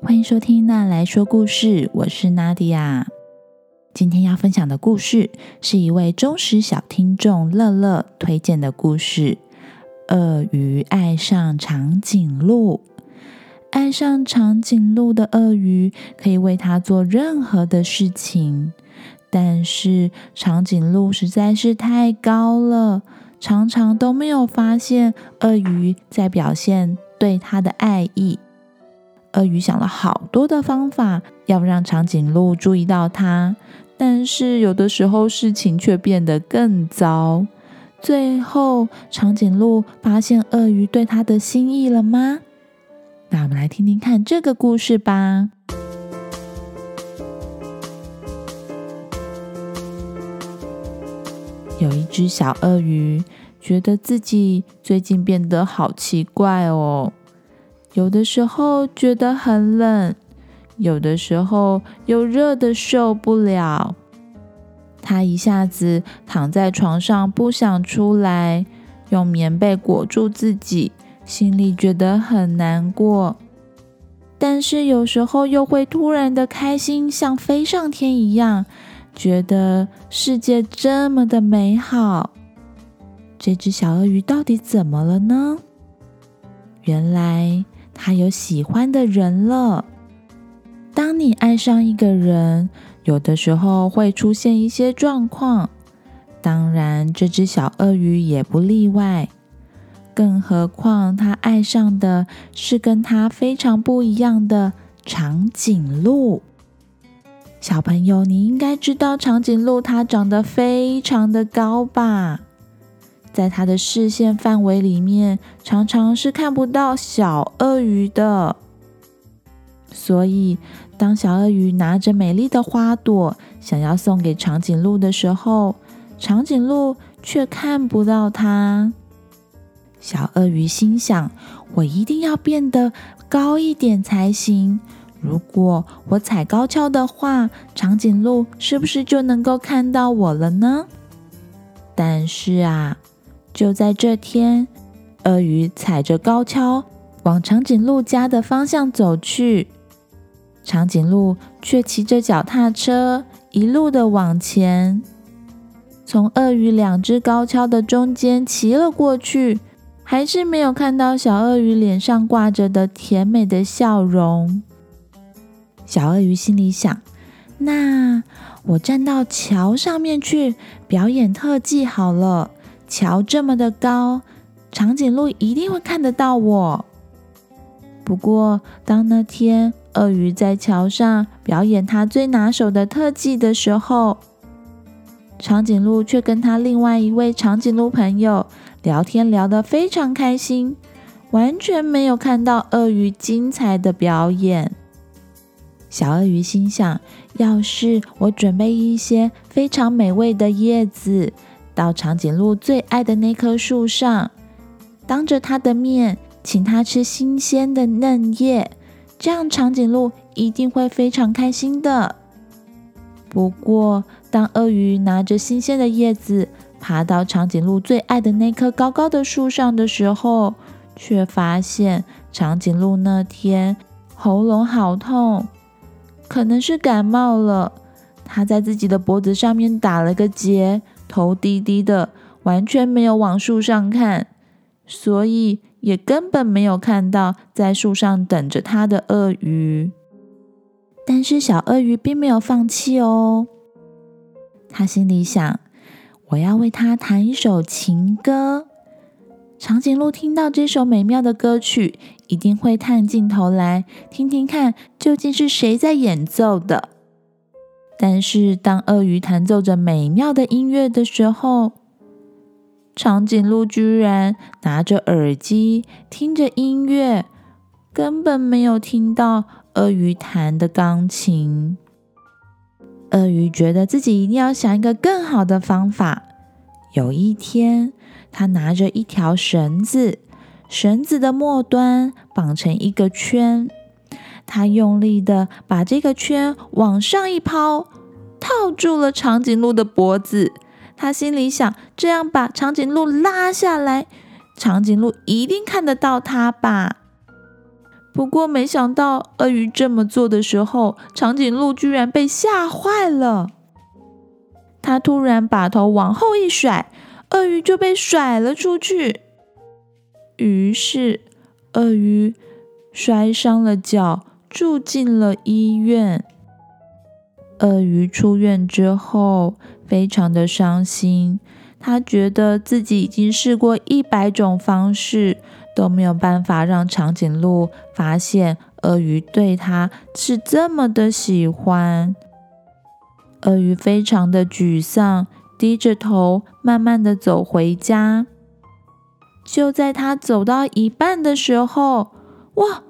欢迎收听《娜来说故事》，我是娜迪亚。今天要分享的故事是一位忠实小听众乐乐推荐的故事。鳄鱼爱上长颈鹿，爱上长颈鹿的鳄鱼可以为它做任何的事情，但是长颈鹿实在是太高了，常常都没有发现鳄鱼在表现对它的爱意。鳄鱼想了好多的方法，要让长颈鹿注意到它，但是有的时候事情却变得更糟。最后，长颈鹿发现鳄鱼对它的心意了吗？那我们来听听看这个故事吧。有一只小鳄鱼，觉得自己最近变得好奇怪哦。有的时候觉得很冷，有的时候又热的受不了。他一下子躺在床上不想出来，用棉被裹住自己，心里觉得很难过。但是有时候又会突然的开心，像飞上天一样，觉得世界这么的美好。这只小鳄鱼到底怎么了呢？原来。他有喜欢的人了。当你爱上一个人，有的时候会出现一些状况，当然这只小鳄鱼也不例外。更何况他爱上的是跟他非常不一样的长颈鹿。小朋友，你应该知道长颈鹿它长得非常的高吧？在它的视线范围里面，常常是看不到小鳄鱼的。所以，当小鳄鱼拿着美丽的花朵想要送给长颈鹿的时候，长颈鹿却看不到它。小鳄鱼心想：“我一定要变得高一点才行。如果我踩高跷的话，长颈鹿是不是就能够看到我了呢？”但是啊。就在这天，鳄鱼踩着高跷往长颈鹿家的方向走去，长颈鹿却骑着脚踏车一路的往前，从鳄鱼两只高跷的中间骑了过去，还是没有看到小鳄鱼脸上挂着的甜美的笑容。小鳄鱼心里想：那我站到桥上面去表演特技好了。桥这么的高，长颈鹿一定会看得到我。不过，当那天鳄鱼在桥上表演他最拿手的特技的时候，长颈鹿却跟他另外一位长颈鹿朋友聊天，聊得非常开心，完全没有看到鳄鱼精彩的表演。小鳄鱼心想：要是我准备一些非常美味的叶子。到长颈鹿最爱的那棵树上，当着它的面，请它吃新鲜的嫩叶，这样长颈鹿一定会非常开心的。不过，当鳄鱼拿着新鲜的叶子爬到长颈鹿最爱的那棵高高的树上的时候，却发现长颈鹿那天喉咙好痛，可能是感冒了。它在自己的脖子上面打了个结。头低低的，完全没有往树上看，所以也根本没有看到在树上等着它的鳄鱼。但是小鳄鱼并没有放弃哦，他心里想：我要为它弹一首情歌。长颈鹿听到这首美妙的歌曲，一定会探进头来听听看，究竟是谁在演奏的。但是，当鳄鱼弹奏着美妙的音乐的时候，长颈鹿居然拿着耳机听着音乐，根本没有听到鳄鱼弹的钢琴。鳄鱼觉得自己一定要想一个更好的方法。有一天，他拿着一条绳子，绳子的末端绑成一个圈。他用力的把这个圈往上一抛，套住了长颈鹿的脖子。他心里想：这样把长颈鹿拉下来，长颈鹿一定看得到他吧？不过没想到，鳄鱼这么做的时候，长颈鹿居然被吓坏了。他突然把头往后一甩，鳄鱼就被甩了出去。于是，鳄鱼摔伤了脚，住进了医院。鳄鱼出院之后，非常的伤心。他觉得自己已经试过一百种方式。都没有办法让长颈鹿发现鳄鱼对它是这么的喜欢。鳄鱼非常的沮丧，低着头慢慢的走回家。就在他走到一半的时候，哇！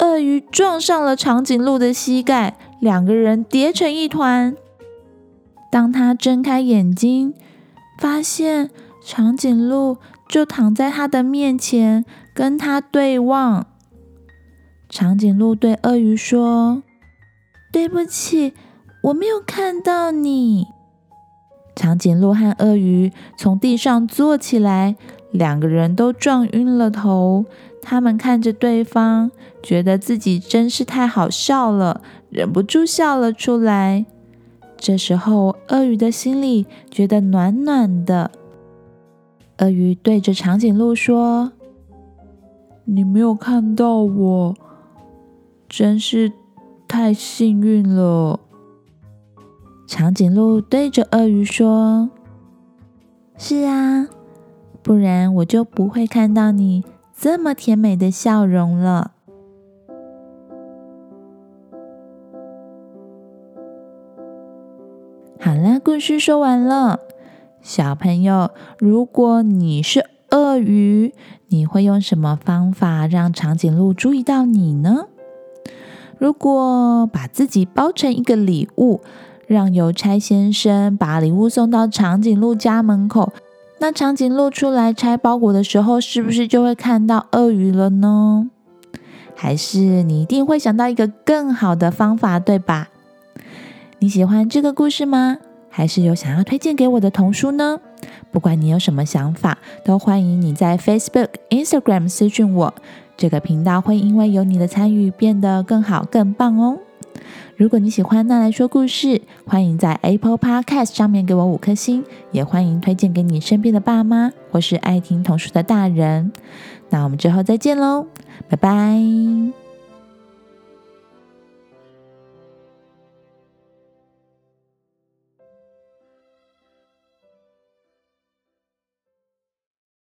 鳄鱼撞上了长颈鹿的膝盖，两个人叠成一团。当他睁开眼睛，发现长颈鹿。就躺在他的面前，跟他对望。长颈鹿对鳄鱼说：“对不起，我没有看到你。”长颈鹿和鳄鱼从地上坐起来，两个人都撞晕了头。他们看着对方，觉得自己真是太好笑了，忍不住笑了出来。这时候，鳄鱼的心里觉得暖暖的。鳄鱼对着长颈鹿说：“你没有看到我，真是太幸运了。”长颈鹿对着鳄鱼说：“是啊，不然我就不会看到你这么甜美的笑容了。”好了，故事说完了。小朋友，如果你是鳄鱼，你会用什么方法让长颈鹿注意到你呢？如果把自己包成一个礼物，让邮差先生把礼物送到长颈鹿家门口，那长颈鹿出来拆包裹的时候，是不是就会看到鳄鱼了呢？还是你一定会想到一个更好的方法，对吧？你喜欢这个故事吗？还是有想要推荐给我的童书呢？不管你有什么想法，都欢迎你在 Facebook、Instagram 私讯我。这个频道会因为有你的参与变得更好、更棒哦。如果你喜欢那来说故事，欢迎在 Apple Podcast 上面给我五颗星，也欢迎推荐给你身边的爸妈或是爱听童书的大人。那我们之后再见喽，拜拜。